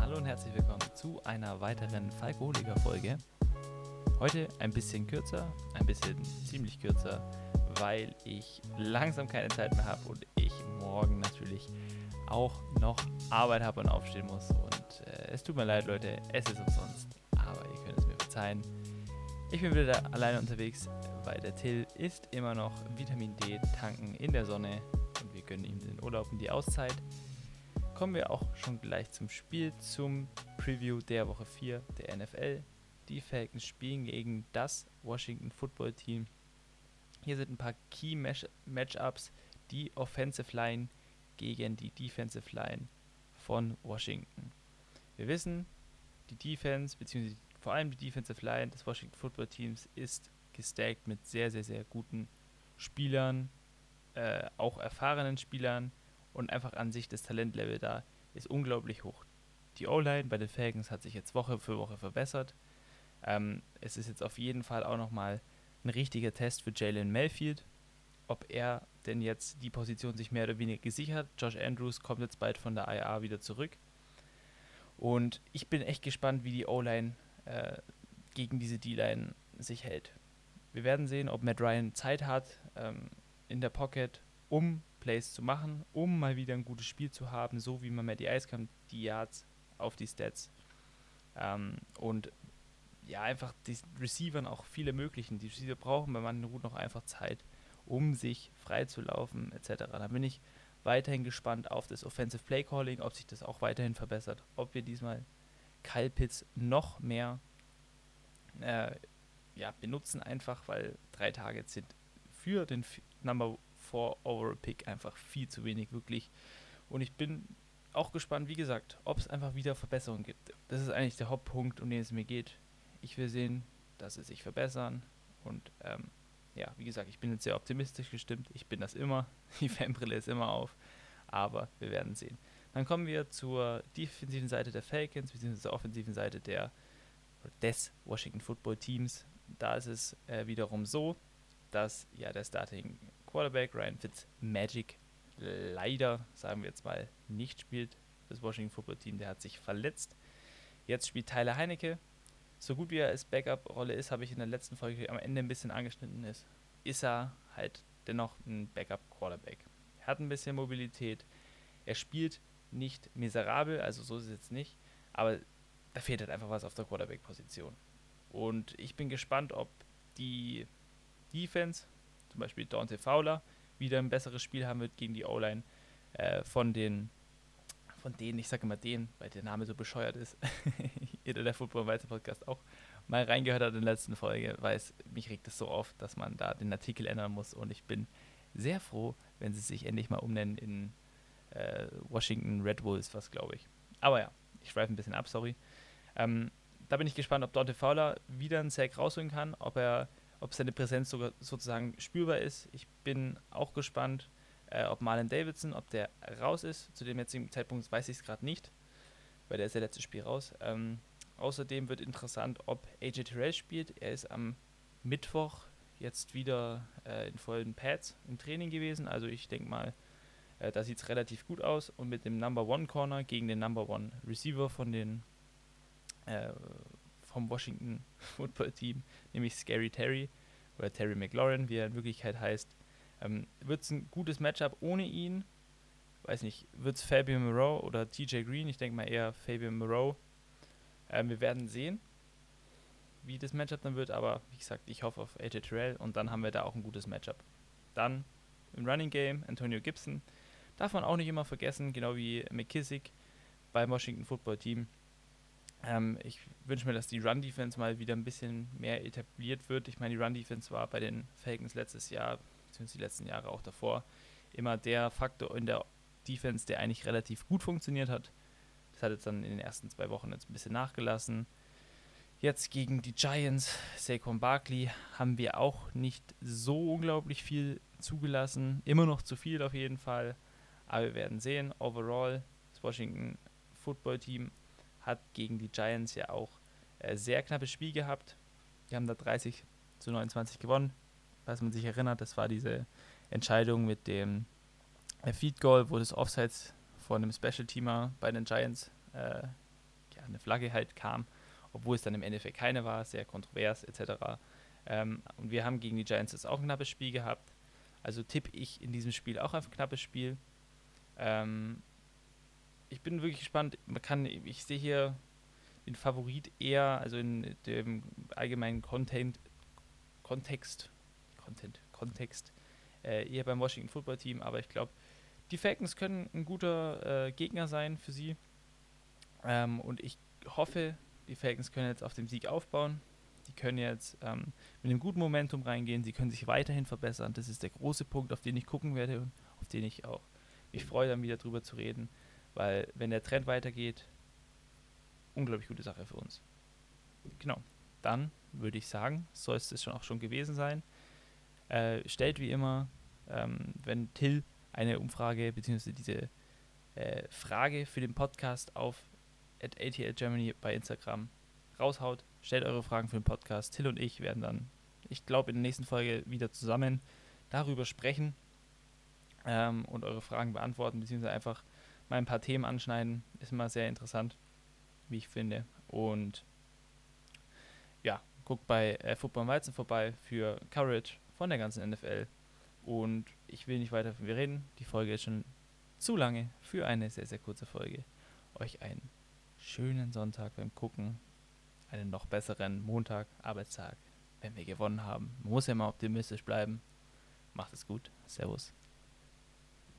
Hallo und herzlich willkommen zu einer weiteren Falkoholiker-Folge. Heute ein bisschen kürzer, ein bisschen ziemlich kürzer, weil ich langsam keine Zeit mehr habe und ich morgen natürlich auch noch Arbeit habe und aufstehen muss. Und äh, es tut mir leid, Leute, es ist umsonst, aber ihr könnt es mir verzeihen. Ich bin wieder alleine unterwegs, weil der Till ist immer noch Vitamin D tanken in der Sonne und wir gönnen ihm den Urlaub und die Auszeit. Kommen wir auch schon gleich zum Spiel, zum Preview der Woche 4 der NFL. Die Falcons spielen gegen das Washington Football Team. Hier sind ein paar Key Matchups. Die Offensive Line gegen die Defensive Line von Washington. Wir wissen, die Defense, beziehungsweise vor allem die Defensive Line des Washington Football Teams ist gestackt mit sehr, sehr, sehr guten Spielern, äh, auch erfahrenen Spielern und einfach an sich das Talentlevel da ist unglaublich hoch. Die O-Line bei den Falcons hat sich jetzt Woche für Woche verbessert. Ähm, es ist jetzt auf jeden Fall auch nochmal ein richtiger Test für Jalen Mayfield, ob er denn jetzt die Position sich mehr oder weniger gesichert. Josh Andrews kommt jetzt bald von der IA wieder zurück. Und ich bin echt gespannt, wie die O-Line äh, gegen diese D-Line sich hält. Wir werden sehen, ob Matt Ryan Zeit hat ähm, in der Pocket, um Plays zu machen, um mal wieder ein gutes Spiel zu haben, so wie man Matty Ice kann, die Yards auf die Stats. Ähm, und ja, einfach die Receivern auch viele möglichen. Die Receiver brauchen bei manchen Routen noch einfach Zeit, um sich frei zu laufen, etc. Da bin ich weiterhin gespannt auf das Offensive Play Calling, ob sich das auch weiterhin verbessert, ob wir diesmal Kyle Pitts noch mehr äh, ja, benutzen, einfach weil drei Targets sind für den Number 4 Overall Pick einfach viel zu wenig, wirklich. Und ich bin auch gespannt, wie gesagt, ob es einfach wieder Verbesserungen gibt. Das ist eigentlich der Hauptpunkt, um den es mir geht. Ich will sehen, dass sie sich verbessern. Und ähm, ja, wie gesagt, ich bin jetzt sehr optimistisch gestimmt. Ich bin das immer. Die Fanbrille ist immer auf. Aber wir werden sehen. Dann kommen wir zur defensiven Seite der Falcons, beziehungsweise zur offensiven Seite der, des Washington Football Teams. Da ist es äh, wiederum so, dass ja der Starting Quarterback Ryan Fitzmagic leider, sagen wir jetzt mal, nicht spielt. Das Washington Football Team, der hat sich verletzt. Jetzt spielt Tyler Heinecke. So gut wie er als Backup-Rolle ist, habe ich in der letzten Folge am Ende ein bisschen angeschnitten ist, ist er halt dennoch ein Backup-Quarterback. Er hat ein bisschen Mobilität. Er spielt nicht miserabel, also so ist es jetzt nicht, aber da fehlt halt einfach was auf der Quarterback-Position. Und ich bin gespannt, ob die Defense, zum Beispiel Dante Fowler, wieder ein besseres Spiel haben wird gegen die O-Line äh, von den von denen, ich sage immer den, weil der Name so bescheuert ist, jeder der Football Weizen Podcast auch mal reingehört hat in der letzten Folge, weiß, mich regt es so auf, dass man da den Artikel ändern muss und ich bin sehr froh, wenn sie sich endlich mal umnennen in äh, Washington Red Bulls, was glaube ich. Aber ja, ich schweife ein bisschen ab, sorry. Ähm, da bin ich gespannt, ob Dante Fowler wieder einen Sack rausholen kann, ob er, ob seine Präsenz sogar sozusagen spürbar ist. Ich bin auch gespannt, äh, ob Marlon Davidson, ob der raus ist. Zu dem jetzigen Zeitpunkt weiß ich es gerade nicht, weil der ist der letzte Spiel raus. Ähm, außerdem wird interessant, ob AJ Terrell spielt. Er ist am Mittwoch jetzt wieder äh, in vollen Pads im Training gewesen. Also ich denke mal, äh, da sieht es relativ gut aus und mit dem Number One Corner gegen den Number One Receiver von den äh, vom Washington Football Team, nämlich Scary Terry oder Terry McLaurin, wie er in Wirklichkeit heißt, ähm, wird es ein gutes Matchup ohne ihn. Weiß nicht, wird es Fabian Moreau oder TJ Green? Ich denke mal eher Fabian Moreau. Ähm, wir werden sehen, wie das Matchup dann wird, aber wie gesagt, ich hoffe auf AJ Terrell und dann haben wir da auch ein gutes Matchup. Dann im Running Game Antonio Gibson, Darf man auch nicht immer vergessen, genau wie McKissick beim Washington Football Team. Ähm, ich wünsche mir, dass die Run-Defense mal wieder ein bisschen mehr etabliert wird. Ich meine, die Run-Defense war bei den Falcons letztes Jahr, beziehungsweise die letzten Jahre auch davor, immer der Faktor in der Defense, der eigentlich relativ gut funktioniert hat. Das hat jetzt dann in den ersten zwei Wochen jetzt ein bisschen nachgelassen. Jetzt gegen die Giants, Saquon Barkley, haben wir auch nicht so unglaublich viel zugelassen. Immer noch zu viel auf jeden Fall. Aber wir werden sehen. Overall, das Washington Football Team hat gegen die Giants ja auch äh, sehr knappes Spiel gehabt. Die haben da 30 zu 29 gewonnen. Was man sich erinnert, das war diese Entscheidung mit dem äh, Feed Goal, wo das Offsides von einem Special-Teamer bei den Giants äh, ja, eine Flagge halt kam, obwohl es dann im Endeffekt keine war, sehr kontrovers etc. Ähm, und wir haben gegen die Giants jetzt auch ein knappes Spiel gehabt. Also tippe ich in diesem Spiel auch auf ein knappes Spiel. Ähm, ich bin wirklich gespannt. Man kann, ich sehe hier den Favorit eher, also in dem allgemeinen Content, Kontext, Content, Kontext, äh, eher beim Washington Football Team, aber ich glaube, die Falcons können ein guter äh, Gegner sein für sie. Ähm, und ich hoffe, die Falcons können jetzt auf dem Sieg aufbauen. Die können jetzt ähm, mit einem guten Momentum reingehen. Sie können sich weiterhin verbessern. Das ist der große Punkt, auf den ich gucken werde und auf den ich auch mich freue, dann wieder drüber zu reden. Weil, wenn der Trend weitergeht, unglaublich gute Sache für uns. Genau. Dann würde ich sagen, soll es das schon auch schon gewesen sein. Äh, stellt wie immer, ähm, wenn Till eine Umfrage bzw. diese äh, Frage für den Podcast auf at ATL Germany bei Instagram raushaut. Stellt eure Fragen für den Podcast. Till und ich werden dann, ich glaube, in der nächsten Folge wieder zusammen darüber sprechen ähm, und eure Fragen beantworten, beziehungsweise einfach mal ein paar Themen anschneiden. Ist immer sehr interessant, wie ich finde. Und ja, guckt bei äh, Football Weizen vorbei für Courage von der ganzen NFL. Und ich will nicht weiter von mir reden. Die Folge ist schon zu lange für eine sehr, sehr kurze Folge. Euch einen schönen Sonntag beim Gucken, einen noch besseren Montag, Arbeitstag, wenn wir gewonnen haben. Man muss ja mal optimistisch bleiben. Macht es gut. Servus.